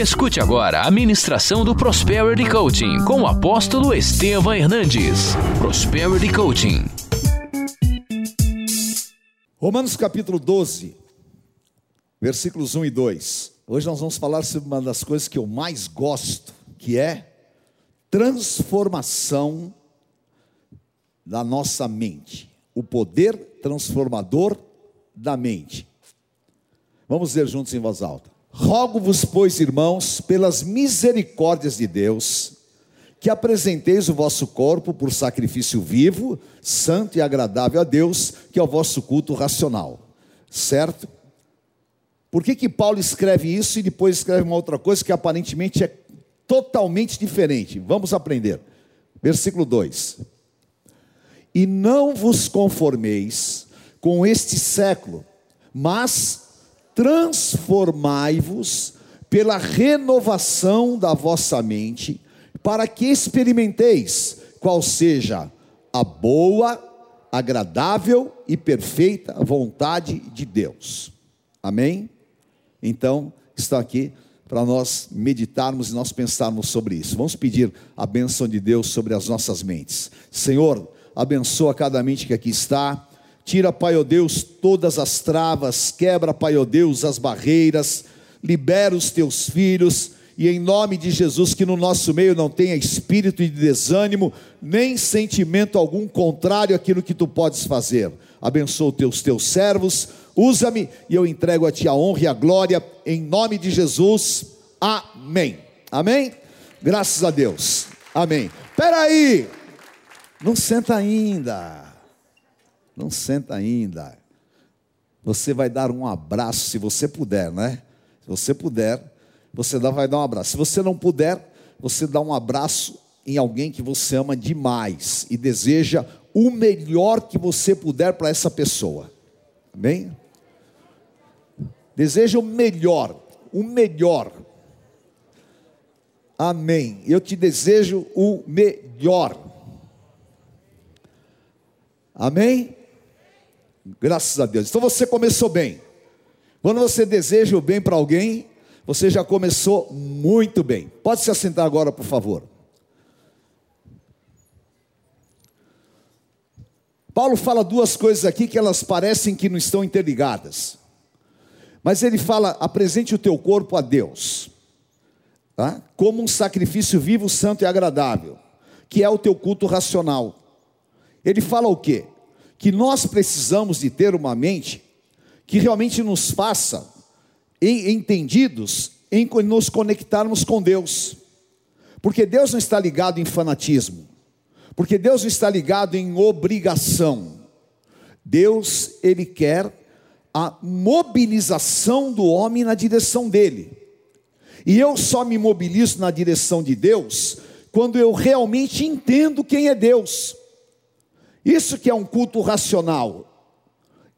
Escute agora a ministração do Prosperity Coaching com o apóstolo Estevam Hernandes. Prosperity Coaching. Romanos capítulo 12, versículos 1 e 2. Hoje nós vamos falar sobre uma das coisas que eu mais gosto, que é transformação da nossa mente. O poder transformador da mente. Vamos ler juntos em voz alta. Rogo-vos, pois, irmãos, pelas misericórdias de Deus, que apresenteis o vosso corpo por sacrifício vivo, santo e agradável a Deus, que é o vosso culto racional. Certo? Por que, que Paulo escreve isso e depois escreve uma outra coisa que aparentemente é totalmente diferente? Vamos aprender. Versículo 2: E não vos conformeis com este século, mas transformai-vos pela renovação da vossa mente, para que experimenteis qual seja a boa, agradável e perfeita vontade de Deus. Amém? Então, está aqui para nós meditarmos e nós pensarmos sobre isso. Vamos pedir a bênção de Deus sobre as nossas mentes. Senhor, abençoa cada mente que aqui está Tira, Pai, ó Deus, todas as travas, quebra, Pai, ó Deus, as barreiras, libera os teus filhos, e em nome de Jesus, que no nosso meio não tenha espírito de desânimo, nem sentimento algum contrário àquilo que tu podes fazer. Abençoa os teus, teus servos, usa-me e eu entrego a ti a honra e a glória, em nome de Jesus. Amém. Amém? Graças a Deus. Amém. Peraí, não senta ainda. Não senta ainda. Você vai dar um abraço, se você puder, né? Se você puder, você vai dar um abraço. Se você não puder, você dá um abraço em alguém que você ama demais e deseja o melhor que você puder para essa pessoa. Amém? Deseja o melhor, o melhor. Amém. Eu te desejo o melhor. Amém? Graças a Deus. Então você começou bem. Quando você deseja o bem para alguém, você já começou muito bem. Pode se assentar agora, por favor. Paulo fala duas coisas aqui que elas parecem que não estão interligadas. Mas ele fala: apresente o teu corpo a Deus, tá? como um sacrifício vivo, santo e agradável, que é o teu culto racional. Ele fala o quê? Que nós precisamos de ter uma mente que realmente nos faça entendidos em nos conectarmos com Deus. Porque Deus não está ligado em fanatismo. Porque Deus não está ligado em obrigação. Deus, ele quer a mobilização do homem na direção dele. E eu só me mobilizo na direção de Deus quando eu realmente entendo quem é Deus. Isso que é um culto racional.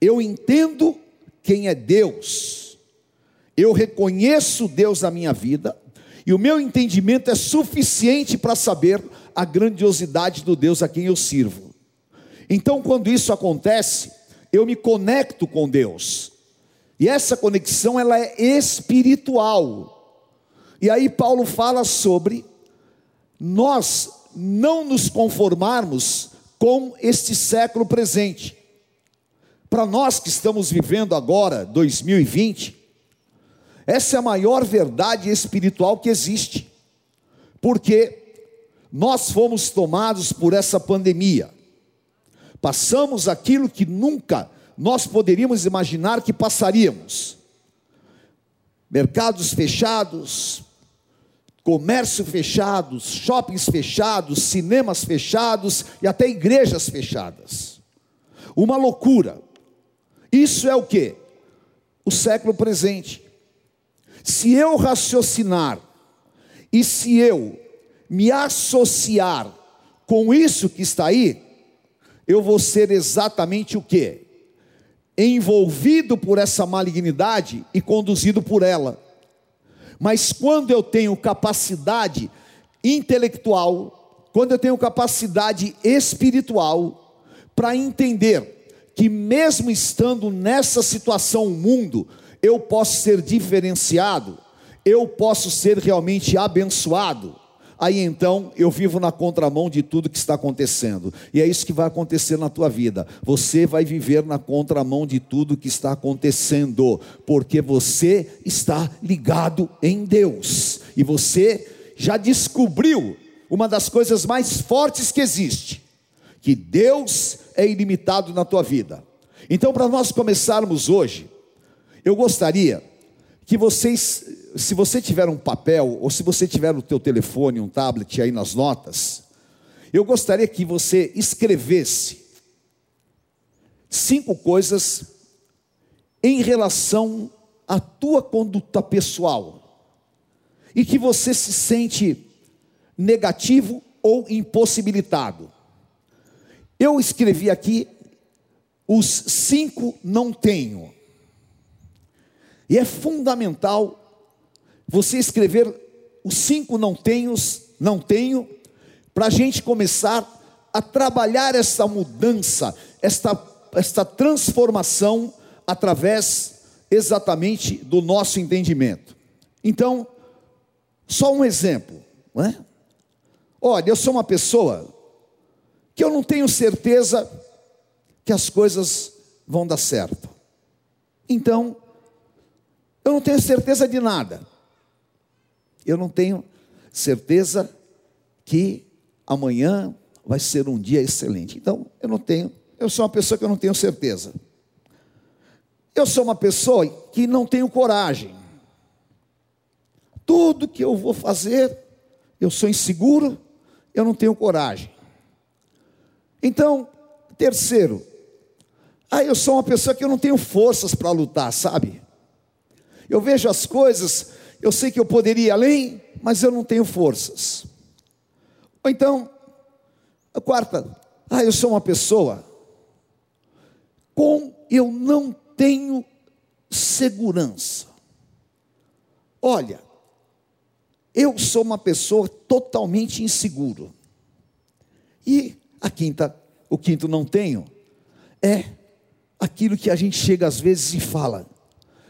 Eu entendo quem é Deus. Eu reconheço Deus na minha vida e o meu entendimento é suficiente para saber a grandiosidade do Deus a quem eu sirvo. Então, quando isso acontece, eu me conecto com Deus. E essa conexão ela é espiritual. E aí Paulo fala sobre nós não nos conformarmos com este século presente. Para nós que estamos vivendo agora, 2020, essa é a maior verdade espiritual que existe, porque nós fomos tomados por essa pandemia, passamos aquilo que nunca nós poderíamos imaginar que passaríamos. Mercados fechados, comércio fechados, shoppings fechados, cinemas fechados e até igrejas fechadas. Uma loucura. Isso é o que? O século presente. Se eu raciocinar e se eu me associar com isso que está aí, eu vou ser exatamente o que? Envolvido por essa malignidade e conduzido por ela. Mas quando eu tenho capacidade intelectual, quando eu tenho capacidade espiritual para entender que mesmo estando nessa situação mundo, eu posso ser diferenciado, eu posso ser realmente abençoado, aí então eu vivo na contramão de tudo que está acontecendo. E é isso que vai acontecer na tua vida. Você vai viver na contramão de tudo que está acontecendo, porque você está ligado em Deus. E você já descobriu uma das coisas mais fortes que existe, que Deus é ilimitado na tua vida. Então, para nós começarmos hoje, eu gostaria que vocês, se você tiver um papel, ou se você tiver o teu telefone, um tablet aí nas notas, eu gostaria que você escrevesse cinco coisas em relação à tua conduta pessoal e que você se sente negativo ou impossibilitado. Eu escrevi aqui os cinco não tenho. E é fundamental você escrever os cinco não tenhos, não tenho, para a gente começar a trabalhar essa mudança, esta, esta transformação através exatamente do nosso entendimento. Então, só um exemplo, não é? Olha, eu sou uma pessoa que eu não tenho certeza que as coisas vão dar certo. Então, eu não tenho certeza de nada. Eu não tenho certeza que amanhã vai ser um dia excelente. Então, eu não tenho, eu sou uma pessoa que eu não tenho certeza. Eu sou uma pessoa que não tenho coragem. Tudo que eu vou fazer, eu sou inseguro, eu não tenho coragem. Então, terceiro, ah, eu sou uma pessoa que eu não tenho forças para lutar, sabe? Eu vejo as coisas, eu sei que eu poderia ir além, mas eu não tenho forças. Ou então, a quarta, ah, eu sou uma pessoa com eu não tenho segurança. Olha, eu sou uma pessoa totalmente inseguro. E a quinta, o quinto não tenho, é aquilo que a gente chega às vezes e fala: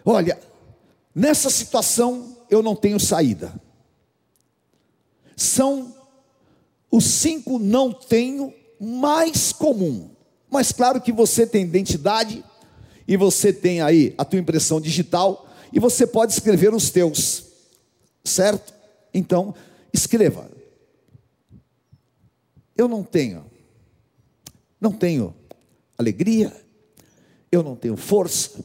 olha, nessa situação eu não tenho saída. São os cinco não tenho mais comum. Mas claro que você tem identidade e você tem aí a tua impressão digital e você pode escrever os teus, certo? Então, escreva. Eu não tenho, não tenho alegria, eu não tenho força,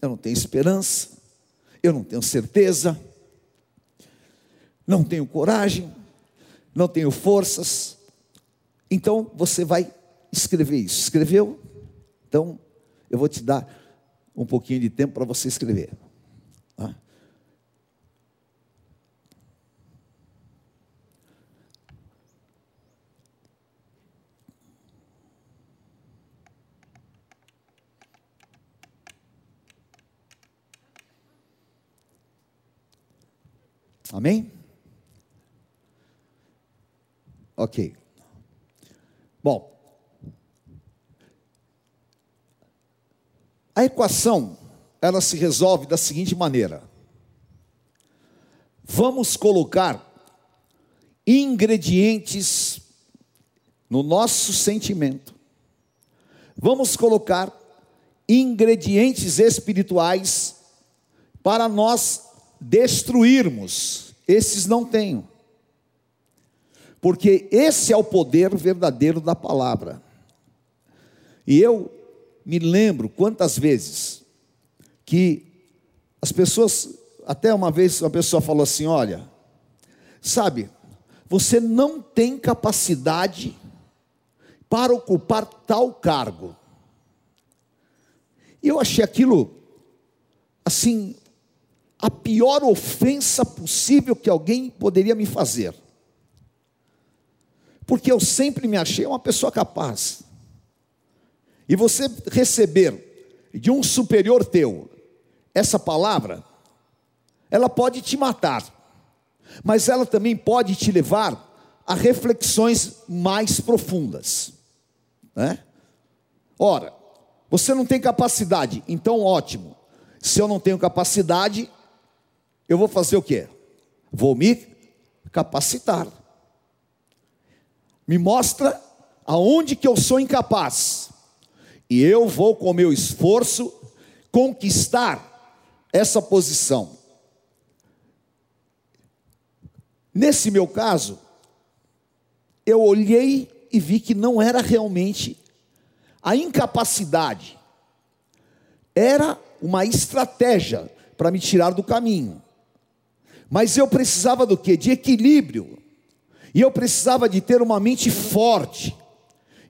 eu não tenho esperança, eu não tenho certeza, não tenho coragem, não tenho forças. Então você vai escrever isso. Escreveu? Então eu vou te dar um pouquinho de tempo para você escrever. Tá? Amém? Ok. Bom, a equação ela se resolve da seguinte maneira: vamos colocar ingredientes no nosso sentimento, vamos colocar ingredientes espirituais para nós destruirmos, esses não tenho. Porque esse é o poder verdadeiro da palavra. E eu me lembro quantas vezes que as pessoas, até uma vez uma pessoa falou assim: olha, sabe, você não tem capacidade para ocupar tal cargo. E eu achei aquilo assim a pior ofensa possível que alguém poderia me fazer. Porque eu sempre me achei uma pessoa capaz. E você receber de um superior teu essa palavra, ela pode te matar, mas ela também pode te levar a reflexões mais profundas. Né? Ora, você não tem capacidade, então ótimo. Se eu não tenho capacidade, eu vou fazer o quê? Vou me capacitar. Me mostra aonde que eu sou incapaz. E eu vou com meu esforço conquistar essa posição. Nesse meu caso, eu olhei e vi que não era realmente a incapacidade, era uma estratégia para me tirar do caminho. Mas eu precisava do que? De equilíbrio. E eu precisava de ter uma mente forte.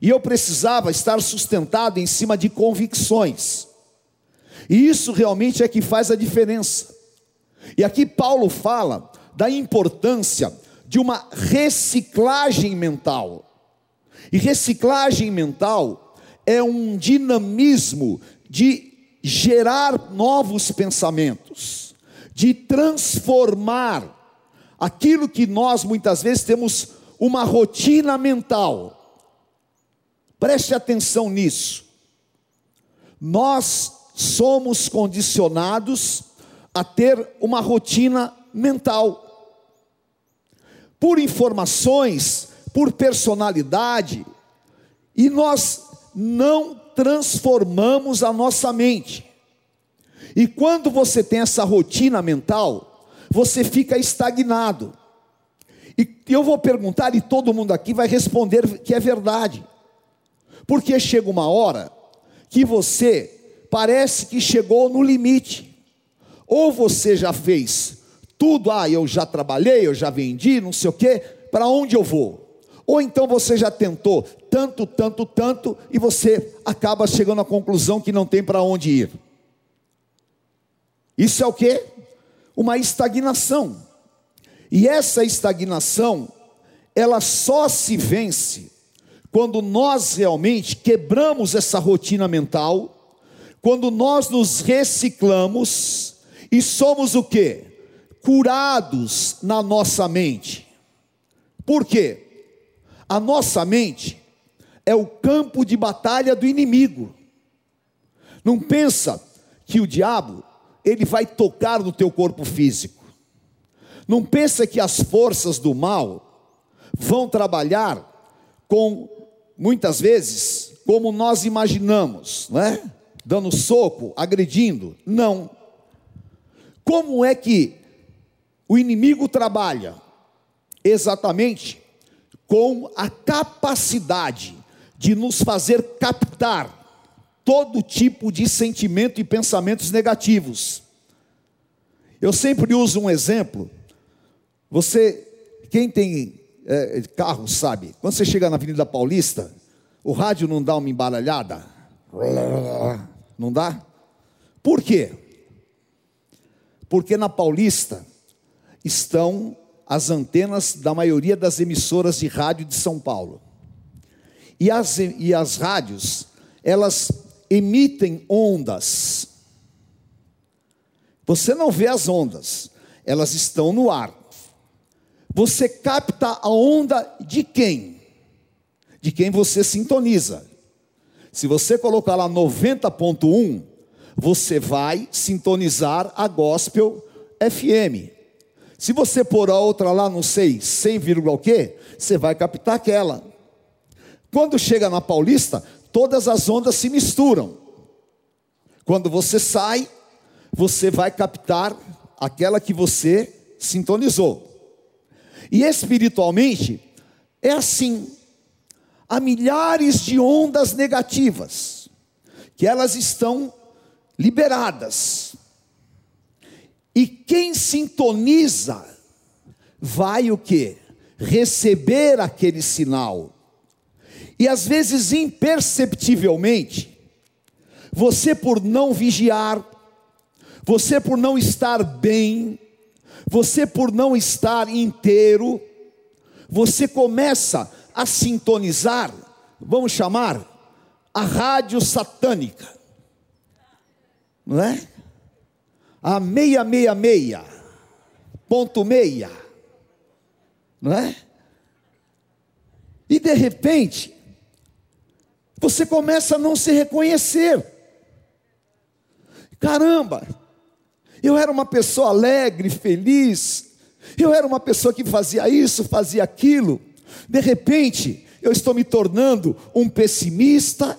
E eu precisava estar sustentado em cima de convicções. E isso realmente é que faz a diferença. E aqui Paulo fala da importância de uma reciclagem mental. E reciclagem mental é um dinamismo de gerar novos pensamentos, de transformar aquilo que nós muitas vezes temos uma rotina mental. Preste atenção nisso. Nós somos condicionados a ter uma rotina mental. Por informações, por personalidade, e nós não transformamos a nossa mente. E quando você tem essa rotina mental, você fica estagnado. E eu vou perguntar, e todo mundo aqui vai responder que é verdade. Porque chega uma hora que você parece que chegou no limite. Ou você já fez tudo, ah, eu já trabalhei, eu já vendi, não sei o quê, para onde eu vou? Ou então você já tentou tanto, tanto, tanto, e você acaba chegando à conclusão que não tem para onde ir. Isso é o que? Uma estagnação. E essa estagnação, ela só se vence quando nós realmente quebramos essa rotina mental, quando nós nos reciclamos e somos o que? Curados na nossa mente. Por quê? A nossa mente é o campo de batalha do inimigo. Não pensa que o diabo ele vai tocar no teu corpo físico. Não pensa que as forças do mal vão trabalhar com muitas vezes como nós imaginamos, não é? Dando soco, agredindo. Não. Como é que o inimigo trabalha? Exatamente com a capacidade de nos fazer captar todo tipo de sentimento e pensamentos negativos. Eu sempre uso um exemplo. Você, quem tem é, carro sabe, quando você chega na Avenida Paulista, o rádio não dá uma embaralhada? Não dá? Por quê? Porque na Paulista estão as antenas da maioria das emissoras de rádio de São Paulo. E as, e as rádios, elas emitem ondas. Você não vê as ondas, elas estão no ar. Você capta a onda de quem? De quem você sintoniza. Se você colocar lá 90.1, você vai sintonizar a Gospel FM. Se você pôr a outra lá, não sei, 100, o quê, você vai captar aquela. Quando chega na Paulista, todas as ondas se misturam. Quando você sai, você vai captar aquela que você sintonizou. E espiritualmente, é assim. Há milhares de ondas negativas, que elas estão liberadas. E quem sintoniza vai o que? Receber aquele sinal. E às vezes imperceptivelmente, você por não vigiar, você por não estar bem, você por não estar inteiro, você começa a sintonizar, vamos chamar, a rádio satânica, não é? a 666, ponto meia, não é? E de repente, você começa a não se reconhecer. Caramba, Eu era uma pessoa alegre, feliz. Eu era uma pessoa que fazia isso, fazia aquilo. De repente, eu estou me tornando um pessimista.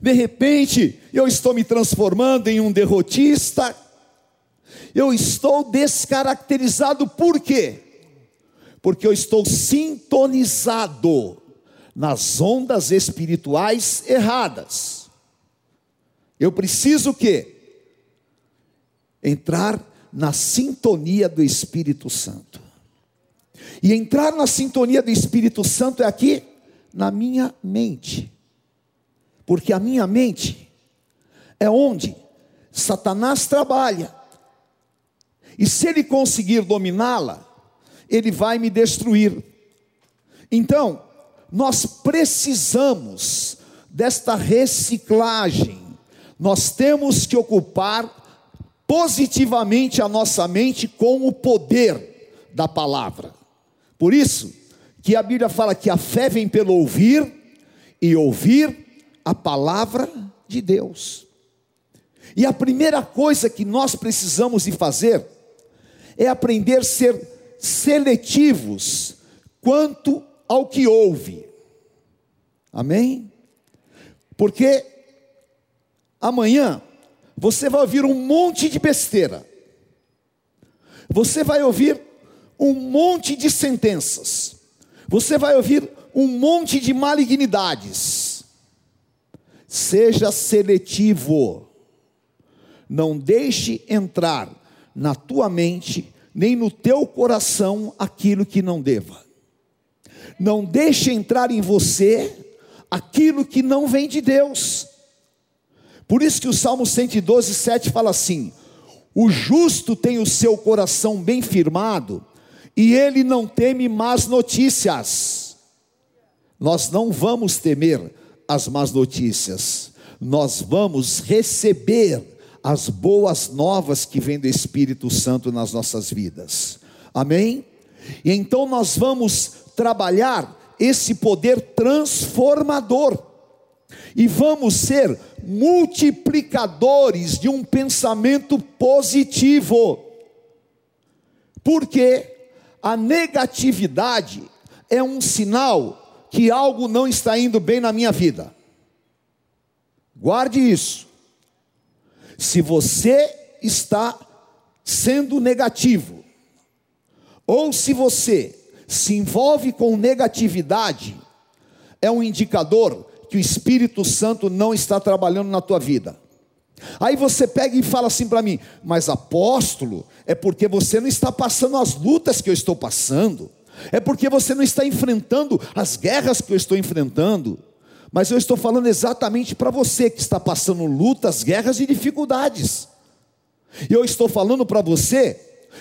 De repente, eu estou me transformando em um derrotista. Eu estou descaracterizado por quê? Porque eu estou sintonizado nas ondas espirituais erradas. Eu preciso o quê? Entrar na sintonia do Espírito Santo. E entrar na sintonia do Espírito Santo é aqui na minha mente. Porque a minha mente é onde Satanás trabalha. E se ele conseguir dominá-la, ele vai me destruir. Então, nós precisamos desta reciclagem. Nós temos que ocupar positivamente a nossa mente com o poder da palavra. Por isso que a Bíblia fala que a fé vem pelo ouvir e ouvir a palavra de Deus. E a primeira coisa que nós precisamos de fazer é aprender a ser seletivos quanto ao que ouve. Amém? Porque amanhã você vai ouvir um monte de besteira. Você vai ouvir um monte de sentenças. Você vai ouvir um monte de malignidades. Seja seletivo. Não deixe entrar na tua mente nem no teu coração aquilo que não deva. Não deixe entrar em você aquilo que não vem de Deus. Por isso que o Salmo 112, 7 fala assim: O justo tem o seu coração bem firmado, e ele não teme más notícias. Nós não vamos temer as más notícias, nós vamos receber as boas novas que vêm do Espírito Santo nas nossas vidas. Amém? E então nós vamos trabalhar esse poder transformador e vamos ser multiplicadores de um pensamento positivo, porque a negatividade é um sinal que algo não está indo bem na minha vida. Guarde isso. Se você está sendo negativo, ou se você se envolve com negatividade, é um indicador que o Espírito Santo não está trabalhando na tua vida. Aí você pega e fala assim para mim, mas apóstolo, é porque você não está passando as lutas que eu estou passando, é porque você não está enfrentando as guerras que eu estou enfrentando. Mas eu estou falando exatamente para você que está passando lutas, guerras e dificuldades. Eu estou falando para você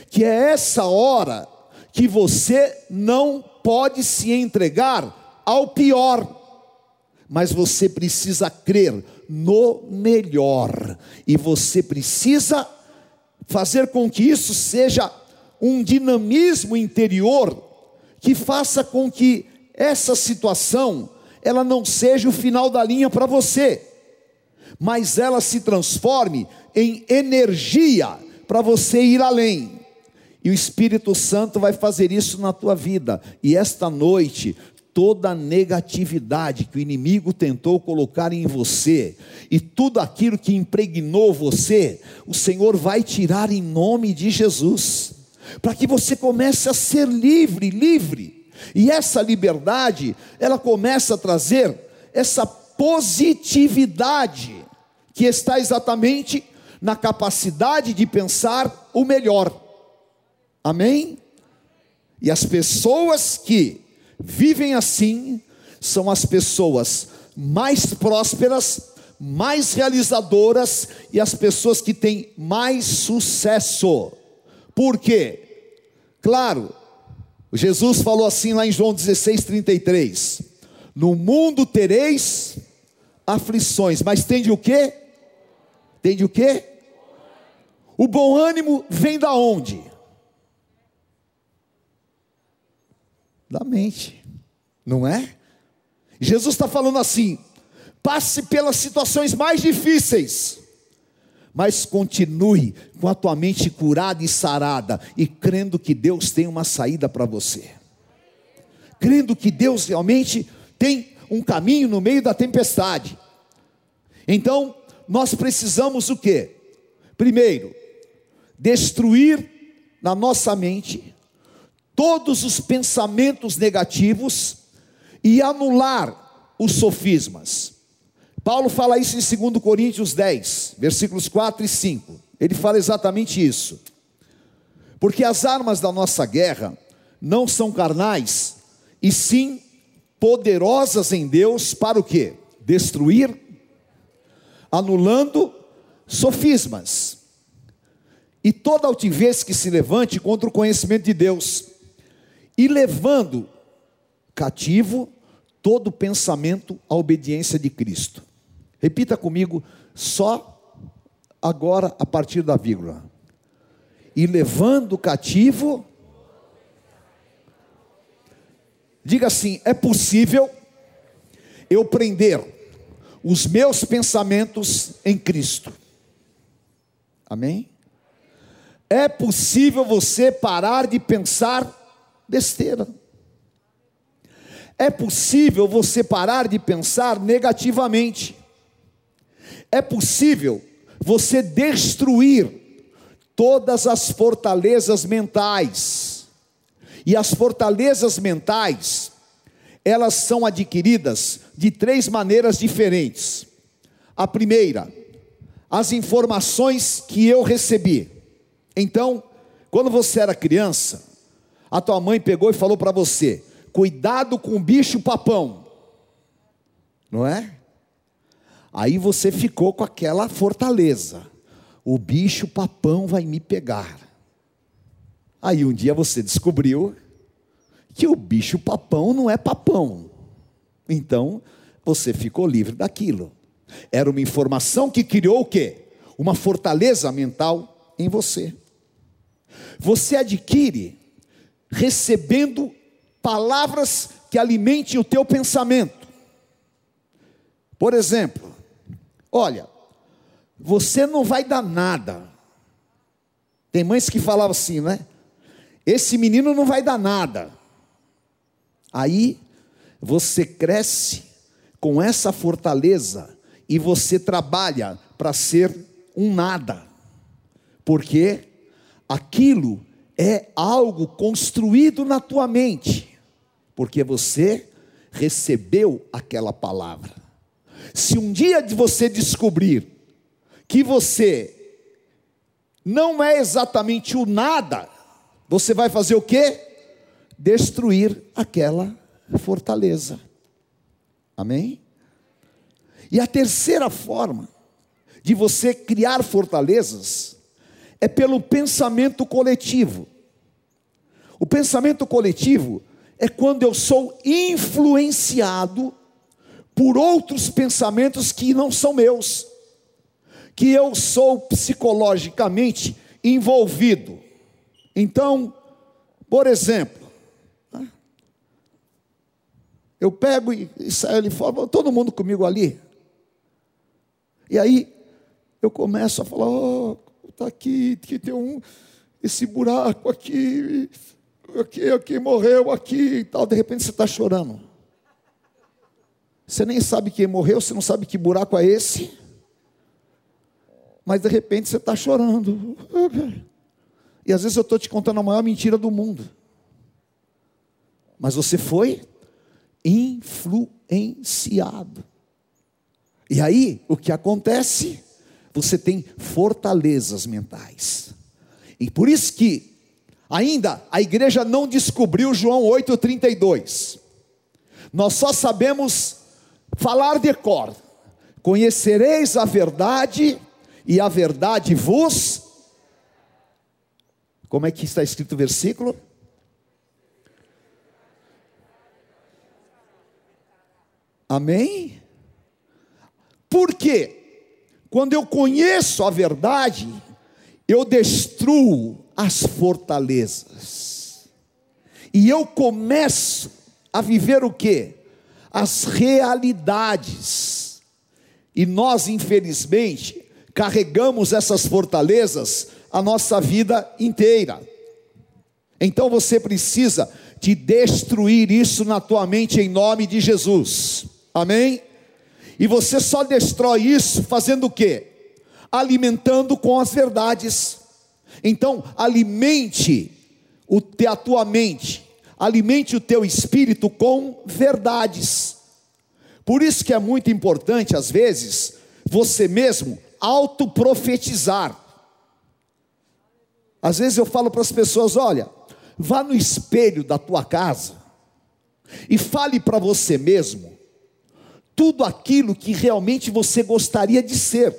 que é essa hora que você não pode se entregar ao pior mas você precisa crer no melhor, e você precisa fazer com que isso seja um dinamismo interior que faça com que essa situação ela não seja o final da linha para você, mas ela se transforme em energia para você ir além. E o Espírito Santo vai fazer isso na tua vida. E esta noite toda a negatividade que o inimigo tentou colocar em você e tudo aquilo que impregnou você, o Senhor vai tirar em nome de Jesus, para que você comece a ser livre, livre. E essa liberdade, ela começa a trazer essa positividade que está exatamente na capacidade de pensar o melhor. Amém? E as pessoas que vivem assim são as pessoas mais prósperas, mais realizadoras e as pessoas que têm mais sucesso. Por quê? Claro, Jesus falou assim lá em João 16, 33: No mundo tereis aflições, mas tem de o quê? Tem de o quê? O bom ânimo vem da onde? Da mente, não é? Jesus está falando assim: passe pelas situações mais difíceis, mas continue com a tua mente curada e sarada e crendo que Deus tem uma saída para você. Crendo que Deus realmente tem um caminho no meio da tempestade. Então, nós precisamos o quê? Primeiro, destruir na nossa mente todos os pensamentos negativos e anular os sofismas. Paulo fala isso em 2 Coríntios 10, versículos 4 e 5. Ele fala exatamente isso. Porque as armas da nossa guerra não são carnais, e sim poderosas em Deus para o que? Destruir, anulando sofismas e toda altivez que se levante contra o conhecimento de Deus, e levando cativo todo pensamento à obediência de Cristo. Repita comigo, só agora a partir da vírgula. E levando cativo, diga assim: é possível eu prender os meus pensamentos em Cristo. Amém? É possível você parar de pensar besteira. É possível você parar de pensar negativamente. É possível você destruir todas as fortalezas mentais. E as fortalezas mentais, elas são adquiridas de três maneiras diferentes. A primeira, as informações que eu recebi. Então, quando você era criança, a tua mãe pegou e falou para você: cuidado com o bicho papão, não é? Aí você ficou com aquela fortaleza: o bicho papão vai me pegar. Aí um dia você descobriu que o bicho papão não é papão. Então, você ficou livre daquilo. Era uma informação que criou o quê? Uma fortaleza mental em você. Você adquire recebendo palavras que alimentem o teu pensamento. Por exemplo, olha, você não vai dar nada. Tem mães que falavam assim, né? Esse menino não vai dar nada. Aí você cresce com essa fortaleza e você trabalha para ser um nada, porque aquilo é algo construído na tua mente, porque você recebeu aquela palavra. Se um dia você descobrir que você não é exatamente o nada, você vai fazer o que? Destruir aquela fortaleza. Amém? E a terceira forma de você criar fortalezas é pelo pensamento coletivo. O pensamento coletivo é quando eu sou influenciado por outros pensamentos que não são meus, que eu sou psicologicamente envolvido. Então, por exemplo, né, eu pego e, saio ali fora, todo mundo comigo ali. E aí eu começo a falar, oh, está aqui, que tem um, esse buraco aqui, aqui, aqui, morreu aqui e tal. De repente você está chorando. Você nem sabe quem morreu, você não sabe que buraco é esse. Mas de repente você está chorando. E às vezes eu estou te contando a maior mentira do mundo. Mas você foi influenciado. E aí, o que acontece? Você tem fortalezas mentais. E por isso que ainda a igreja não descobriu João 8:32. Nós só sabemos falar de cor. Conhecereis a verdade e a verdade vos Como é que está escrito o versículo? Amém? Por quê? Quando eu conheço a verdade, eu destruo as fortalezas. E eu começo a viver o que? As realidades. E nós, infelizmente, carregamos essas fortalezas a nossa vida inteira. Então você precisa de destruir isso na tua mente em nome de Jesus. Amém? E você só destrói isso fazendo o quê? Alimentando com as verdades. Então, alimente o te, a tua mente, alimente o teu espírito com verdades. Por isso que é muito importante, às vezes, você mesmo autoprofetizar. Às vezes eu falo para as pessoas: olha, vá no espelho da tua casa e fale para você mesmo tudo aquilo que realmente você gostaria de ser,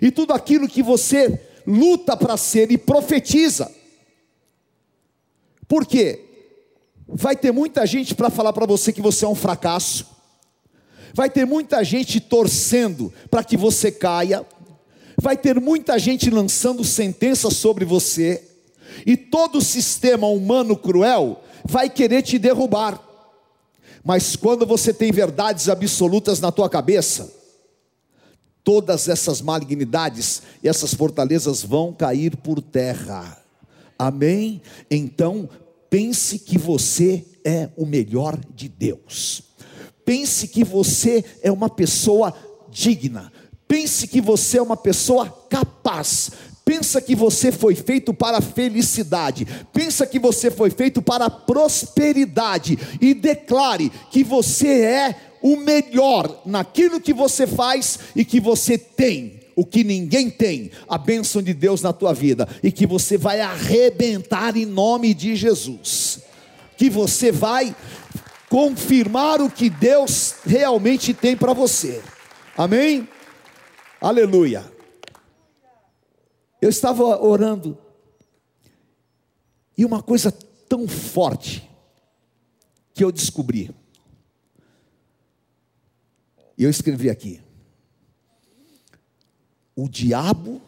e tudo aquilo que você luta para ser e profetiza. Por quê? Vai ter muita gente para falar para você que você é um fracasso, vai ter muita gente torcendo para que você caia, vai ter muita gente lançando sentenças sobre você, e todo o sistema humano cruel vai querer te derrubar. Mas quando você tem verdades absolutas na tua cabeça, todas essas malignidades e essas fortalezas vão cair por terra. Amém? Então, pense que você é o melhor de Deus. Pense que você é uma pessoa digna. Pense que você é uma pessoa capaz. Pensa que você foi feito para a felicidade, pensa que você foi feito para a prosperidade. E declare que você é o melhor naquilo que você faz e que você tem o que ninguém tem, a bênção de Deus na tua vida, e que você vai arrebentar em nome de Jesus, que você vai confirmar o que Deus realmente tem para você, amém? Aleluia. Eu estava orando, e uma coisa tão forte que eu descobri, e eu escrevi aqui: o diabo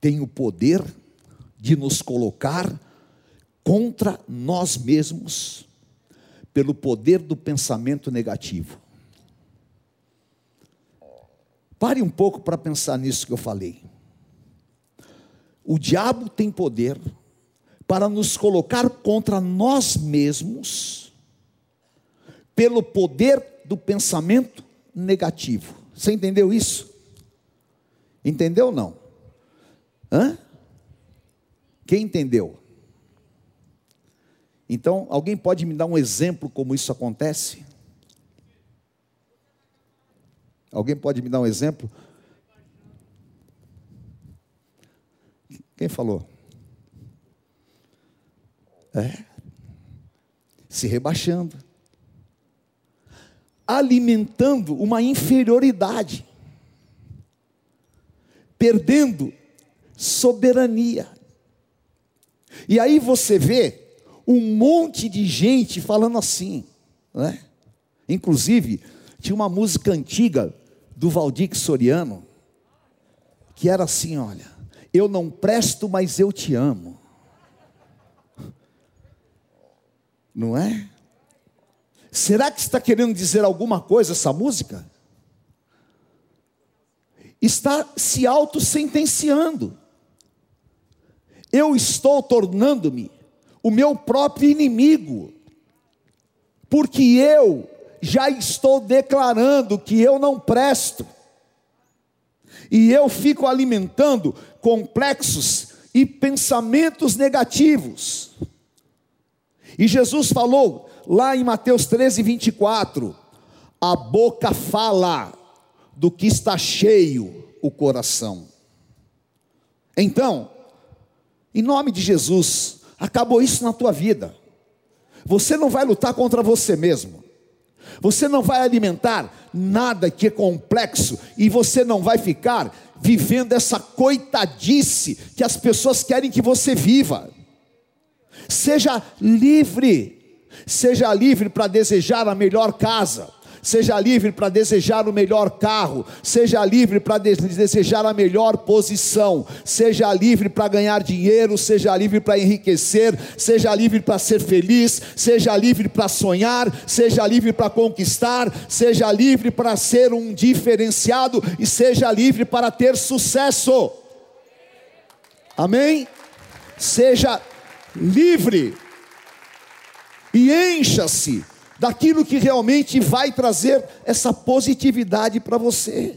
tem o poder de nos colocar contra nós mesmos, pelo poder do pensamento negativo. Pare um pouco para pensar nisso que eu falei. O diabo tem poder para nos colocar contra nós mesmos, pelo poder do pensamento negativo. Você entendeu isso? Entendeu ou não? Hã? Quem entendeu? Então, alguém pode me dar um exemplo como isso acontece? Alguém pode me dar um exemplo? Quem falou? É. Se rebaixando alimentando uma inferioridade, perdendo soberania. E aí você vê um monte de gente falando assim, né? Inclusive, tinha uma música antiga do Valdir Soriano, que era assim: olha, eu não presto, mas eu te amo. Não é? Será que está querendo dizer alguma coisa essa música? Está se auto-sentenciando. Eu estou tornando-me o meu próprio inimigo, porque eu já estou declarando que eu não presto, e eu fico alimentando complexos e pensamentos negativos. E Jesus falou: lá em Mateus 13, 24, a boca fala do que está cheio o coração. Então, em nome de Jesus, acabou isso na tua vida. Você não vai lutar contra você mesmo. Você não vai alimentar nada que é complexo e você não vai ficar vivendo essa coitadice que as pessoas querem que você viva. Seja livre Seja livre para desejar a melhor casa. Seja livre para desejar o melhor carro, seja livre para desejar a melhor posição, seja livre para ganhar dinheiro, seja livre para enriquecer, seja livre para ser feliz, seja livre para sonhar, seja livre para conquistar, seja livre para ser um diferenciado. E seja livre para ter sucesso. Amém? Seja livre. E encha-se daquilo que realmente vai trazer essa positividade para você.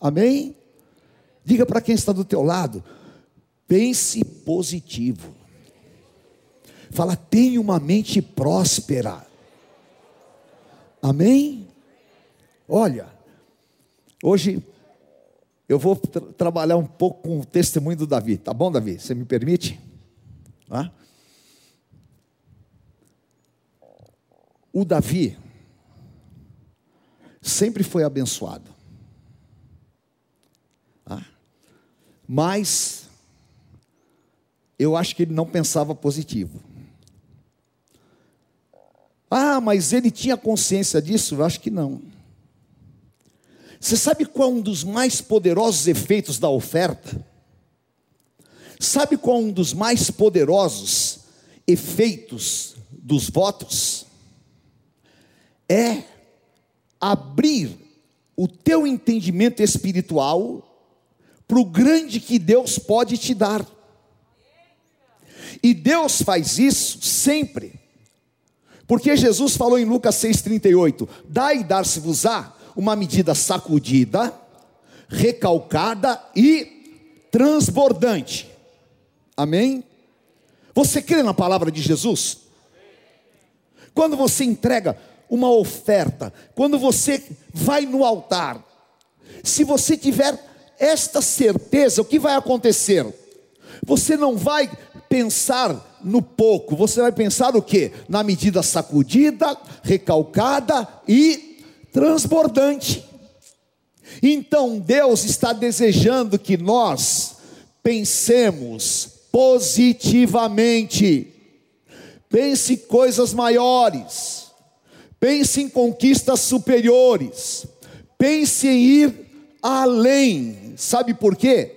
Amém? Diga para quem está do teu lado, pense positivo. Fala, tenha uma mente próspera. Amém? Olha, hoje eu vou tra trabalhar um pouco com o testemunho do Davi, tá bom, Davi? Você me permite? Ah? O Davi sempre foi abençoado. Ah, mas eu acho que ele não pensava positivo. Ah, mas ele tinha consciência disso? Eu acho que não. Você sabe qual é um dos mais poderosos efeitos da oferta? Sabe qual é um dos mais poderosos efeitos dos votos? É abrir o teu entendimento espiritual para o grande que Deus pode te dar. E Deus faz isso sempre. Porque Jesus falou em Lucas 6,38: Dai e dar-se-vos-á uma medida sacudida, recalcada e transbordante. Amém? Você crê na palavra de Jesus? Quando você entrega uma oferta, quando você vai no altar, se você tiver esta certeza, o que vai acontecer? Você não vai pensar no pouco, você vai pensar o que? Na medida sacudida, recalcada e transbordante. Então Deus está desejando que nós pensemos positivamente, pense coisas maiores pense em conquistas superiores, pense em ir além. Sabe por quê?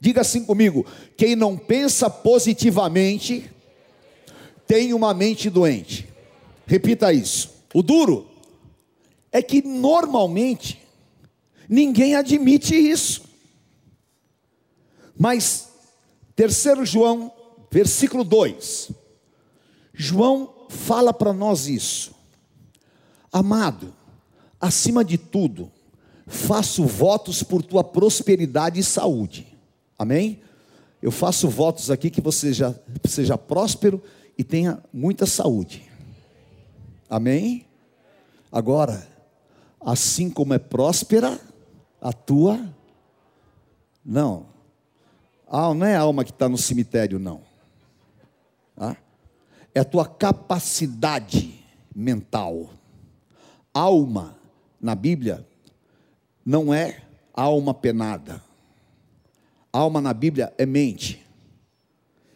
Diga assim comigo: quem não pensa positivamente tem uma mente doente. Repita isso. O duro é que normalmente ninguém admite isso. Mas 3 João, versículo 2. João fala para nós isso. Amado, acima de tudo, faço votos por tua prosperidade e saúde. Amém? Eu faço votos aqui que você já seja próspero e tenha muita saúde. Amém? Agora, assim como é próspera a tua, não, ah, não é a alma que está no cemitério, não. Ah? É a tua capacidade mental Alma, na Bíblia, não é alma penada. Alma na Bíblia é mente.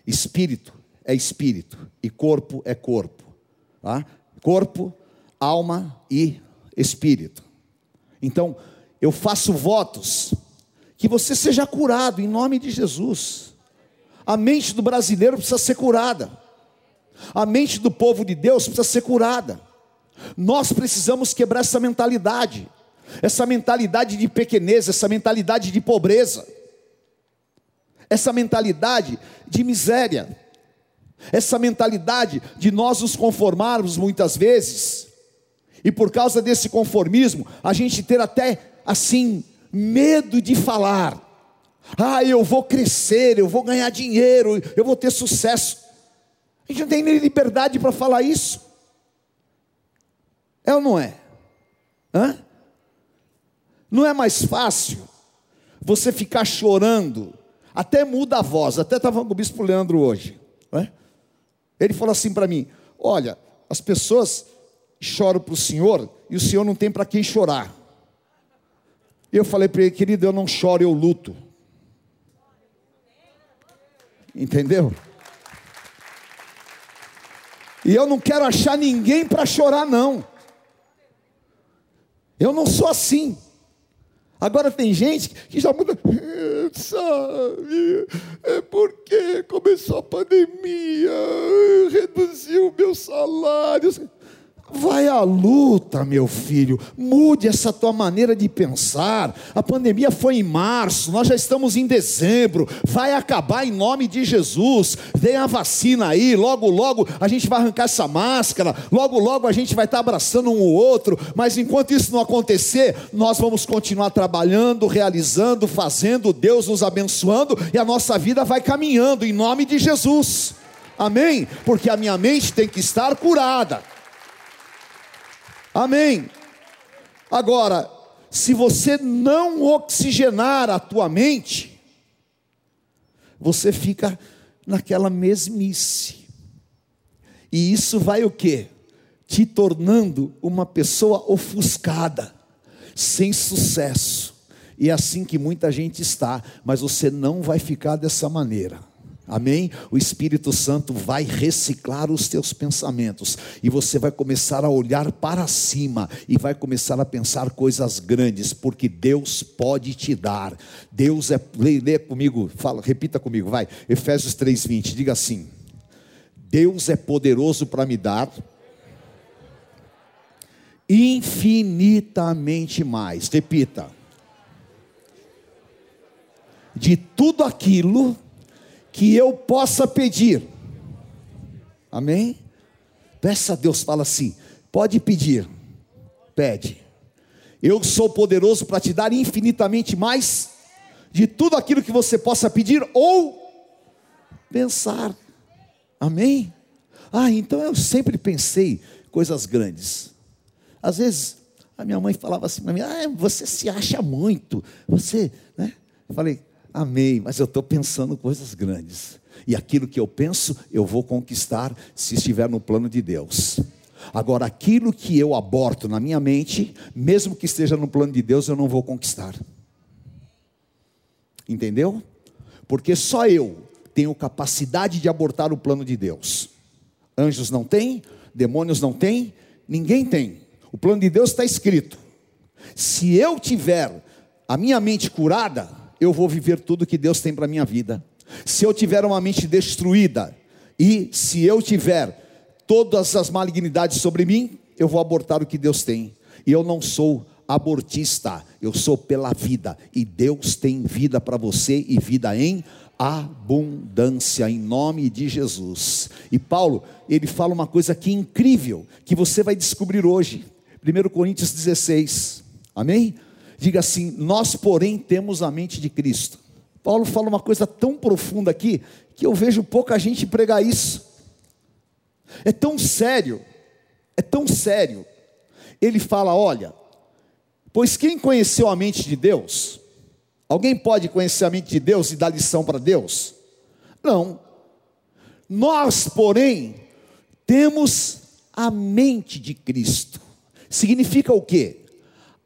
Espírito é espírito. E corpo é corpo. Tá? Corpo, alma e espírito. Então, eu faço votos que você seja curado em nome de Jesus. A mente do brasileiro precisa ser curada. A mente do povo de Deus precisa ser curada. Nós precisamos quebrar essa mentalidade, essa mentalidade de pequenez, essa mentalidade de pobreza, essa mentalidade de miséria, essa mentalidade de nós nos conformarmos muitas vezes, e por causa desse conformismo, a gente ter até assim medo de falar. Ah, eu vou crescer, eu vou ganhar dinheiro, eu vou ter sucesso. A gente não tem nem liberdade para falar isso. É ou não é? Hã? Não é mais fácil você ficar chorando, até muda a voz, até estava com o bispo Leandro hoje. Né? Ele falou assim para mim: Olha, as pessoas choram para o Senhor e o Senhor não tem para quem chorar. Eu falei para ele, querido, eu não choro, eu luto. Entendeu? E eu não quero achar ninguém para chorar, não. Eu não sou assim. Agora tem gente que já muda, sabe, é porque começou a pandemia, reduziu o meu salário. Vai à luta, meu filho. Mude essa tua maneira de pensar. A pandemia foi em março, nós já estamos em dezembro. Vai acabar em nome de Jesus. Vem a vacina aí, logo, logo a gente vai arrancar essa máscara. Logo, logo a gente vai estar abraçando um ou outro. Mas enquanto isso não acontecer, nós vamos continuar trabalhando, realizando, fazendo, Deus nos abençoando e a nossa vida vai caminhando em nome de Jesus. Amém? Porque a minha mente tem que estar curada. Amém. Agora, se você não oxigenar a tua mente, você fica naquela mesmice. E isso vai o quê? Te tornando uma pessoa ofuscada, sem sucesso. E é assim que muita gente está, mas você não vai ficar dessa maneira. Amém? O Espírito Santo vai reciclar os teus pensamentos e você vai começar a olhar para cima e vai começar a pensar coisas grandes, porque Deus pode te dar. Deus é, lê, lê comigo, fala, repita comigo, vai. Efésios 3:20, diga assim: Deus é poderoso para me dar infinitamente mais. Repita. De tudo aquilo que eu possa pedir. Amém? Peça a Deus, fala assim: pode pedir, pede. Eu sou poderoso para te dar infinitamente mais de tudo aquilo que você possa pedir ou pensar. Amém? Ah, então eu sempre pensei coisas grandes. Às vezes a minha mãe falava assim para mim: ah, você se acha muito, você, né? Eu falei, Amém, mas eu estou pensando coisas grandes. E aquilo que eu penso, eu vou conquistar se estiver no plano de Deus. Agora, aquilo que eu aborto na minha mente, mesmo que esteja no plano de Deus, eu não vou conquistar. Entendeu? Porque só eu tenho capacidade de abortar o plano de Deus. Anjos não têm, demônios não têm, ninguém tem. O plano de Deus está escrito. Se eu tiver a minha mente curada, eu vou viver tudo que Deus tem para minha vida. Se eu tiver uma mente destruída, e se eu tiver todas as malignidades sobre mim, eu vou abortar o que Deus tem. E eu não sou abortista, eu sou pela vida. E Deus tem vida para você e vida em abundância, em nome de Jesus. E Paulo, ele fala uma coisa aqui incrível, que você vai descobrir hoje. 1 Coríntios 16, amém? Diga assim: Nós, porém, temos a mente de Cristo. Paulo fala uma coisa tão profunda aqui que eu vejo pouca gente pregar isso. É tão sério, é tão sério. Ele fala: Olha, pois quem conheceu a mente de Deus? Alguém pode conhecer a mente de Deus e dar lição para Deus? Não. Nós, porém, temos a mente de Cristo. Significa o quê?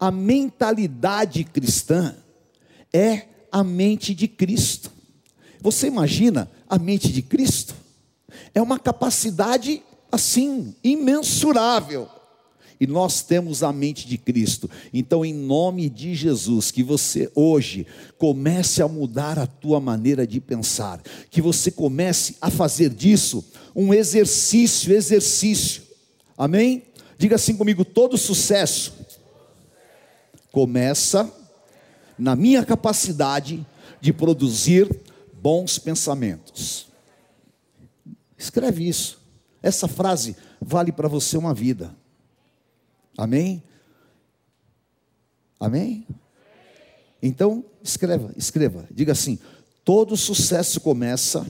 A mentalidade cristã é a mente de Cristo. Você imagina a mente de Cristo? É uma capacidade assim, imensurável. E nós temos a mente de Cristo. Então, em nome de Jesus, que você hoje comece a mudar a tua maneira de pensar, que você comece a fazer disso um exercício, exercício. Amém? Diga assim comigo: todo sucesso começa na minha capacidade de produzir bons pensamentos. Escreve isso. Essa frase vale para você uma vida. Amém? Amém? Então, escreva, escreva. Diga assim: todo sucesso começa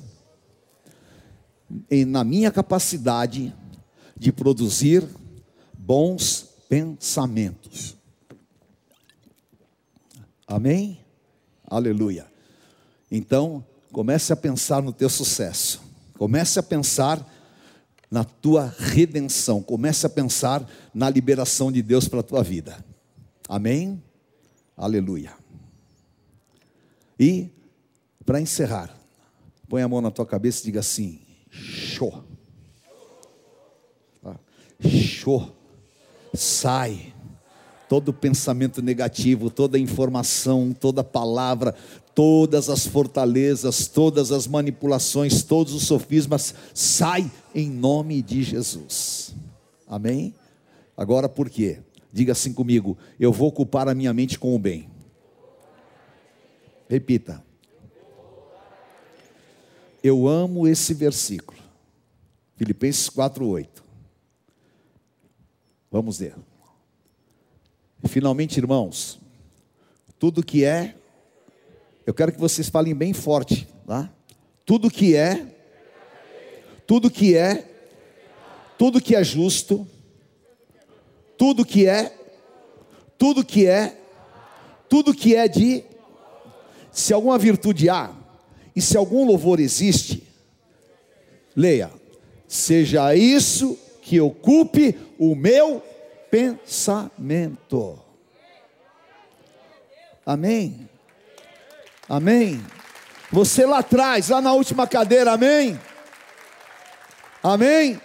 na minha capacidade de produzir bons pensamentos. Amém? Aleluia. Então, comece a pensar no teu sucesso. Comece a pensar na tua redenção. Comece a pensar na liberação de Deus para a tua vida. Amém? Aleluia. E, para encerrar, põe a mão na tua cabeça e diga assim: show. Show. Sai todo pensamento negativo, toda informação, toda palavra, todas as fortalezas, todas as manipulações, todos os sofismas, sai em nome de Jesus. Amém? Agora por quê? Diga assim comigo: eu vou ocupar a minha mente com o bem. Repita. Eu amo esse versículo. Filipenses 4:8. Vamos ver. Finalmente, irmãos, tudo que é eu quero que vocês falem bem forte, tá? Tudo que é, tudo que é, tudo que é justo, tudo que é, tudo que é, tudo que é de, se alguma virtude há, e se algum louvor existe, leia, seja isso que ocupe o meu pensamento. Amém. Amém? Você lá atrás, lá na última cadeira, amém? Amém?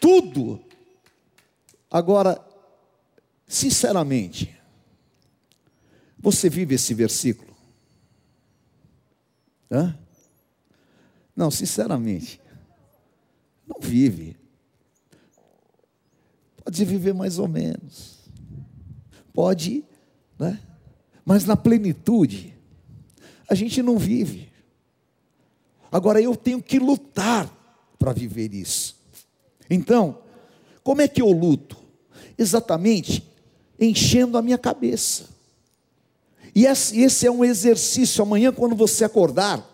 Tudo. Agora, sinceramente, você vive esse versículo? Hã? Não, sinceramente, não vive. Pode viver mais ou menos. Pode, né? Mas na plenitude, a gente não vive. Agora eu tenho que lutar para viver isso. Então, como é que eu luto? Exatamente enchendo a minha cabeça. E esse é um exercício. Amanhã, quando você acordar,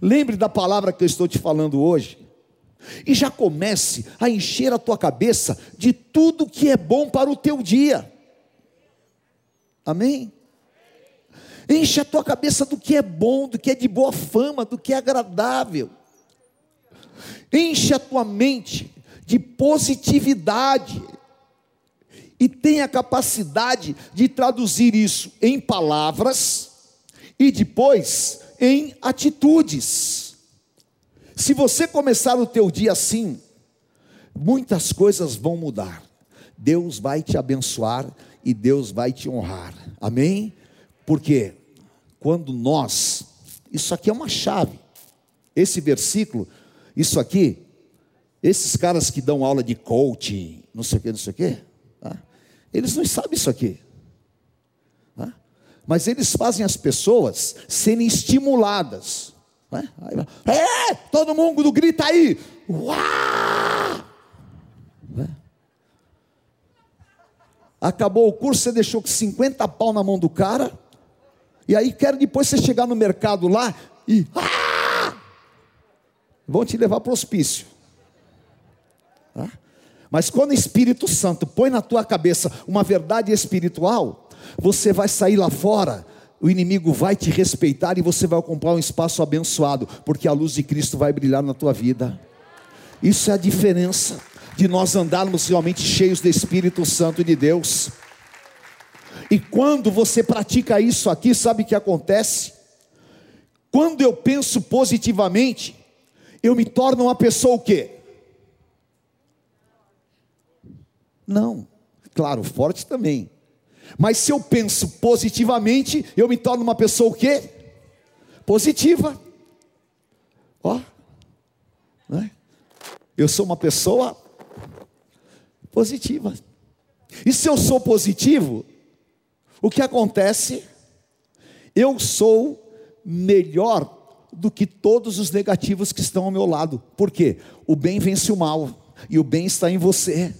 lembre da palavra que eu estou te falando hoje. E já comece a encher a tua cabeça de tudo que é bom para o teu dia. Amém? Enche a tua cabeça do que é bom, do que é de boa fama, do que é agradável. Enche a tua mente de positividade. E tenha a capacidade de traduzir isso em palavras e depois em atitudes. Se você começar o teu dia assim, muitas coisas vão mudar. Deus vai te abençoar e Deus vai te honrar. Amém? Porque quando nós, isso aqui é uma chave. Esse versículo, isso aqui, esses caras que dão aula de coaching, não sei o que, não sei o que, tá? eles não sabem isso aqui. Tá? Mas eles fazem as pessoas serem estimuladas. Aí, é, todo mundo grita aí. Né? Acabou o curso, você deixou 50 pau na mão do cara. E aí quero depois você chegar no mercado lá e vão te levar para o hospício. Tá? Mas quando o Espírito Santo põe na tua cabeça uma verdade espiritual, você vai sair lá fora, o inimigo vai te respeitar e você vai ocupar um espaço abençoado, porque a luz de Cristo vai brilhar na tua vida. Isso é a diferença de nós andarmos realmente cheios do Espírito Santo de Deus. E quando você pratica isso aqui, sabe o que acontece? Quando eu penso positivamente, eu me torno uma pessoa o quê? Não, claro, forte também. Mas se eu penso positivamente, eu me torno uma pessoa o quê? Positiva. Ó, né? Eu sou uma pessoa positiva. E se eu sou positivo, o que acontece? Eu sou melhor do que todos os negativos que estão ao meu lado. Por quê? O bem vence o mal e o bem está em você.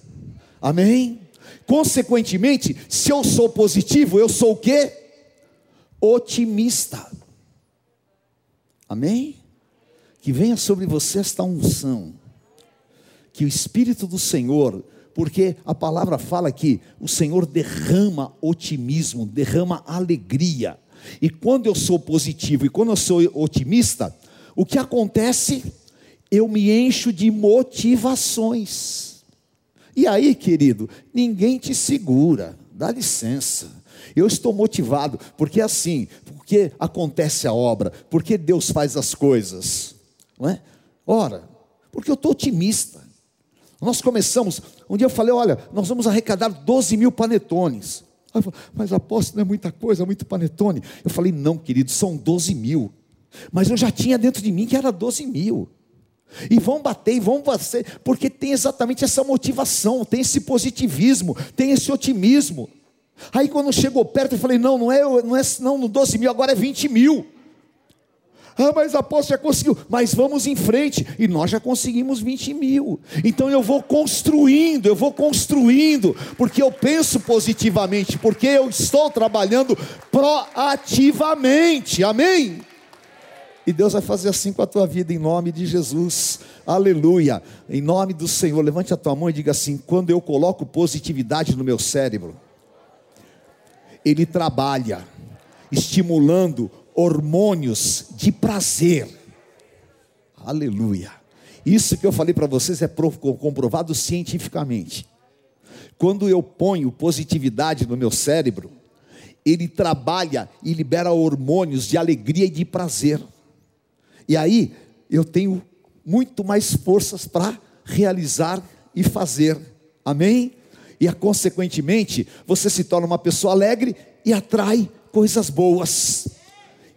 Amém? Consequentemente, se eu sou positivo, eu sou o quê? Otimista. Amém? Que venha sobre você esta unção. Que o Espírito do Senhor porque a palavra fala que o Senhor derrama otimismo, derrama alegria. E quando eu sou positivo e quando eu sou otimista, o que acontece? Eu me encho de motivações. E aí, querido, ninguém te segura, dá licença. Eu estou motivado, porque é assim, porque acontece a obra, porque Deus faz as coisas, não é? Ora, porque eu estou otimista. Nós começamos, um dia eu falei: olha, nós vamos arrecadar 12 mil panetones. Aí falei, mas apóstolo, não é muita coisa, muito panetone. Eu falei: não, querido, são 12 mil. Mas eu já tinha dentro de mim que era 12 mil. E vão bater, e vão bater, porque tem exatamente essa motivação, tem esse positivismo, tem esse otimismo. Aí quando chegou perto, eu falei: não, não é, não é não, no 12 mil, agora é 20 mil. Ah, mas apóstolo já conseguiu. Mas vamos em frente. E nós já conseguimos 20 mil. Então eu vou construindo, eu vou construindo, porque eu penso positivamente, porque eu estou trabalhando proativamente. Amém? E Deus vai fazer assim com a tua vida, em nome de Jesus. Aleluia. Em nome do Senhor, levante a tua mão e diga assim: quando eu coloco positividade no meu cérebro, ele trabalha, estimulando hormônios de prazer. Aleluia. Isso que eu falei para vocês é comprovado cientificamente. Quando eu ponho positividade no meu cérebro, ele trabalha e libera hormônios de alegria e de prazer. E aí eu tenho muito mais forças para realizar e fazer. Amém? E consequentemente, você se torna uma pessoa alegre e atrai coisas boas.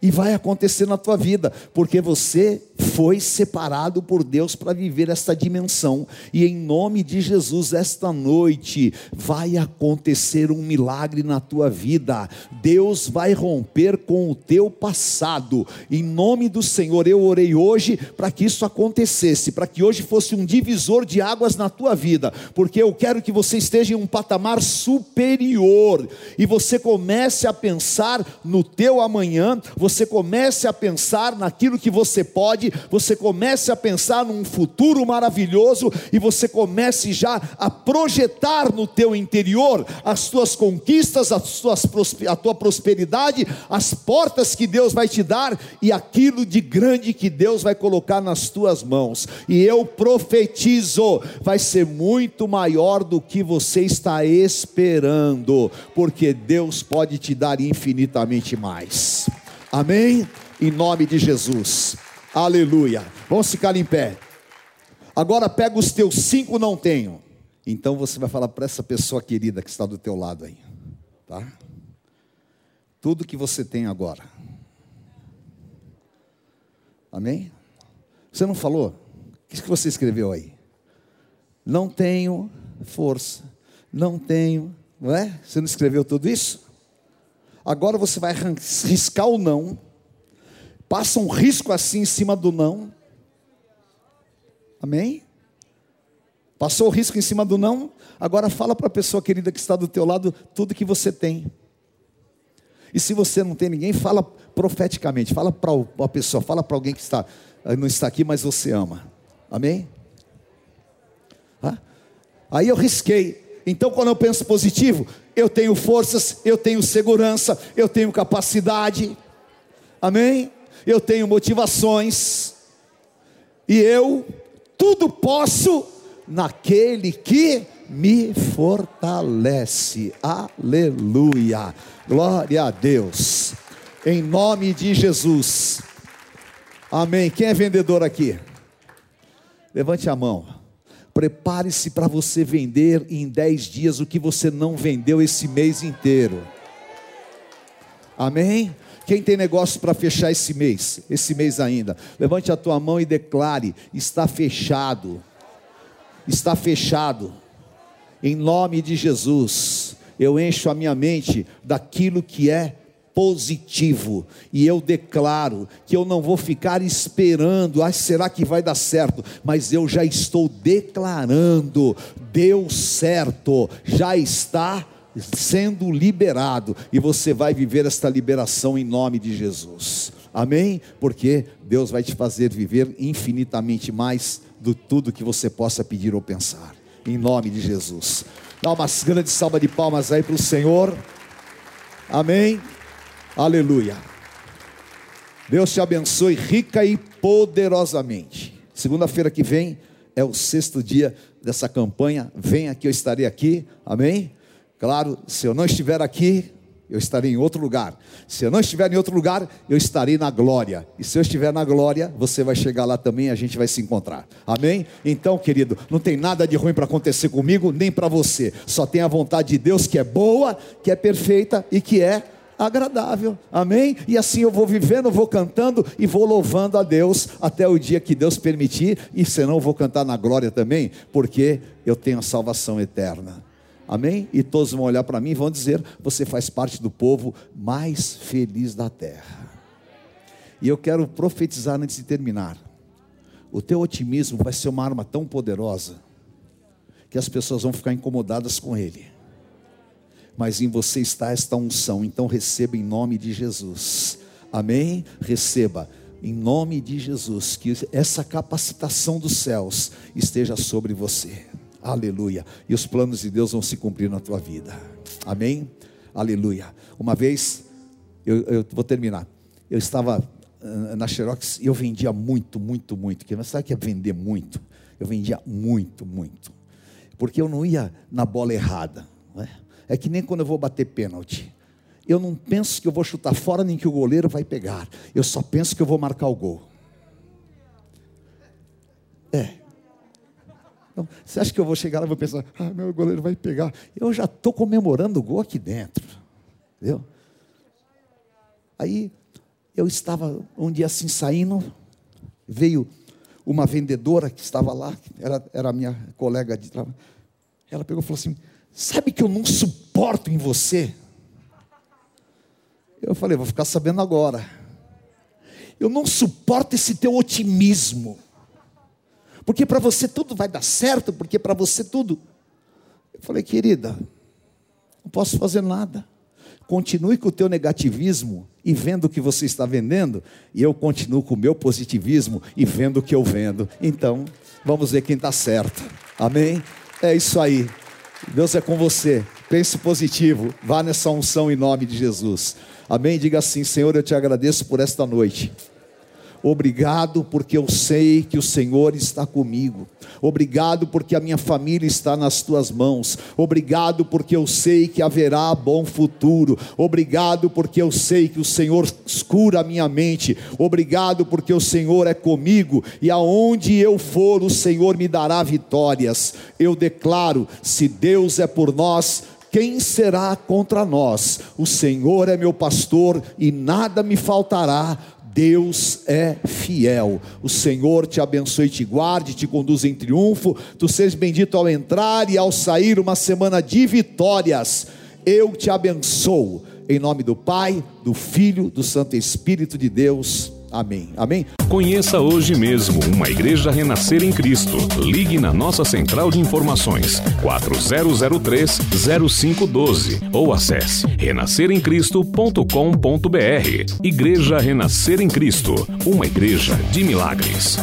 E vai acontecer na tua vida, porque você foi separado por Deus para viver esta dimensão. E em nome de Jesus, esta noite vai acontecer um milagre na tua vida. Deus vai romper com o teu passado. Em nome do Senhor, eu orei hoje para que isso acontecesse, para que hoje fosse um divisor de águas na tua vida, porque eu quero que você esteja em um patamar superior e você comece a pensar no teu amanhã você comece a pensar naquilo que você pode, você comece a pensar num futuro maravilhoso e você comece já a projetar no teu interior as tuas conquistas, as tuas, a tua prosperidade, as portas que Deus vai te dar e aquilo de grande que Deus vai colocar nas tuas mãos. E eu profetizo, vai ser muito maior do que você está esperando, porque Deus pode te dar infinitamente mais. Amém? Em nome de Jesus. Aleluia. Vamos ficar em pé. Agora pega os teus cinco não tenho. Então você vai falar para essa pessoa querida que está do teu lado aí, tá? Tudo que você tem agora. Amém? Você não falou? O que você escreveu aí? Não tenho força, não tenho, não é? Você não escreveu tudo isso? Agora você vai riscar o não. Passa um risco assim em cima do não. Amém? Passou o risco em cima do não. Agora fala para a pessoa querida que está do teu lado tudo que você tem. E se você não tem ninguém, fala profeticamente, fala para uma pessoa, fala para alguém que está eh, não está aqui, mas você ama. Amém? Aí eu risquei. Então, quando eu penso positivo, eu tenho forças, eu tenho segurança, eu tenho capacidade, amém? Eu tenho motivações, e eu tudo posso naquele que me fortalece, aleluia, glória a Deus, em nome de Jesus, amém. Quem é vendedor aqui? Levante a mão. Prepare-se para você vender em 10 dias o que você não vendeu esse mês inteiro. Amém? Quem tem negócio para fechar esse mês, esse mês ainda, levante a tua mão e declare: está fechado. Está fechado. Em nome de Jesus, eu encho a minha mente daquilo que é positivo. E eu declaro que eu não vou ficar esperando, ah, será que vai dar certo? Mas eu já estou declarando, deu certo, já está sendo liberado, e você vai viver esta liberação em nome de Jesus. Amém? Porque Deus vai te fazer viver infinitamente mais do tudo que você possa pedir ou pensar. Em nome de Jesus. Dá uma grande salva de palmas aí para o Senhor. Amém. Aleluia. Deus te abençoe rica e poderosamente. Segunda-feira que vem é o sexto dia dessa campanha. Venha que eu estarei aqui. Amém? Claro, se eu não estiver aqui, eu estarei em outro lugar. Se eu não estiver em outro lugar, eu estarei na glória. E se eu estiver na glória, você vai chegar lá também e a gente vai se encontrar. Amém? Então, querido, não tem nada de ruim para acontecer comigo, nem para você. Só tem a vontade de Deus que é boa, que é perfeita e que é agradável. Amém? E assim eu vou vivendo, vou cantando e vou louvando a Deus até o dia que Deus permitir, e senão eu vou cantar na glória também, porque eu tenho a salvação eterna. Amém? E todos vão olhar para mim e vão dizer: Você faz parte do povo mais feliz da terra. E eu quero profetizar antes de terminar. O teu otimismo vai ser uma arma tão poderosa que as pessoas vão ficar incomodadas com ele. Mas em você está esta unção, então receba em nome de Jesus. Amém? Receba em nome de Jesus que essa capacitação dos céus esteja sobre você. Aleluia. E os planos de Deus vão se cumprir na tua vida. Amém? Aleluia. Uma vez, eu, eu vou terminar. Eu estava uh, na Xerox e eu vendia muito, muito, muito. Que sabe que é vender muito? Eu vendia muito, muito. Porque eu não ia na bola errada. É? É que nem quando eu vou bater pênalti. Eu não penso que eu vou chutar fora nem que o goleiro vai pegar. Eu só penso que eu vou marcar o gol. É. Então, você acha que eu vou chegar lá e vou pensar, ah, meu goleiro vai pegar? Eu já estou comemorando o gol aqui dentro. Entendeu? Aí eu estava um dia assim saindo, veio uma vendedora que estava lá, era, era minha colega de trabalho. Ela pegou e falou assim: Sabe que eu não suporto em você? Eu falei: Vou ficar sabendo agora. Eu não suporto esse teu otimismo porque para você tudo vai dar certo, porque para você tudo. Eu falei, querida, não posso fazer nada. Continue com o teu negativismo e vendo o que você está vendendo, e eu continuo com o meu positivismo e vendo o que eu vendo. Então, vamos ver quem está certo. Amém? É isso aí. Deus é com você. Pense positivo. Vá nessa unção em nome de Jesus. Amém? Diga assim: Senhor, eu te agradeço por esta noite. Obrigado porque eu sei que o Senhor está comigo. Obrigado porque a minha família está nas tuas mãos. Obrigado porque eu sei que haverá bom futuro. Obrigado porque eu sei que o Senhor escura a minha mente. Obrigado porque o Senhor é comigo e aonde eu for, o Senhor me dará vitórias. Eu declaro: se Deus é por nós, quem será contra nós? O Senhor é meu pastor e nada me faltará Deus é fiel. O Senhor te abençoe, te guarde, te conduza em triunfo. Tu sejas bendito ao entrar e ao sair, uma semana de vitórias. Eu te abençoo. Em nome do Pai, do Filho, do Santo Espírito de Deus. Amém. Amém. Conheça hoje mesmo uma igreja renascer em Cristo. Ligue na nossa central de informações 4003 0512 ou acesse renasceremcristo.com.br. Igreja Renascer em Cristo, uma igreja de milagres.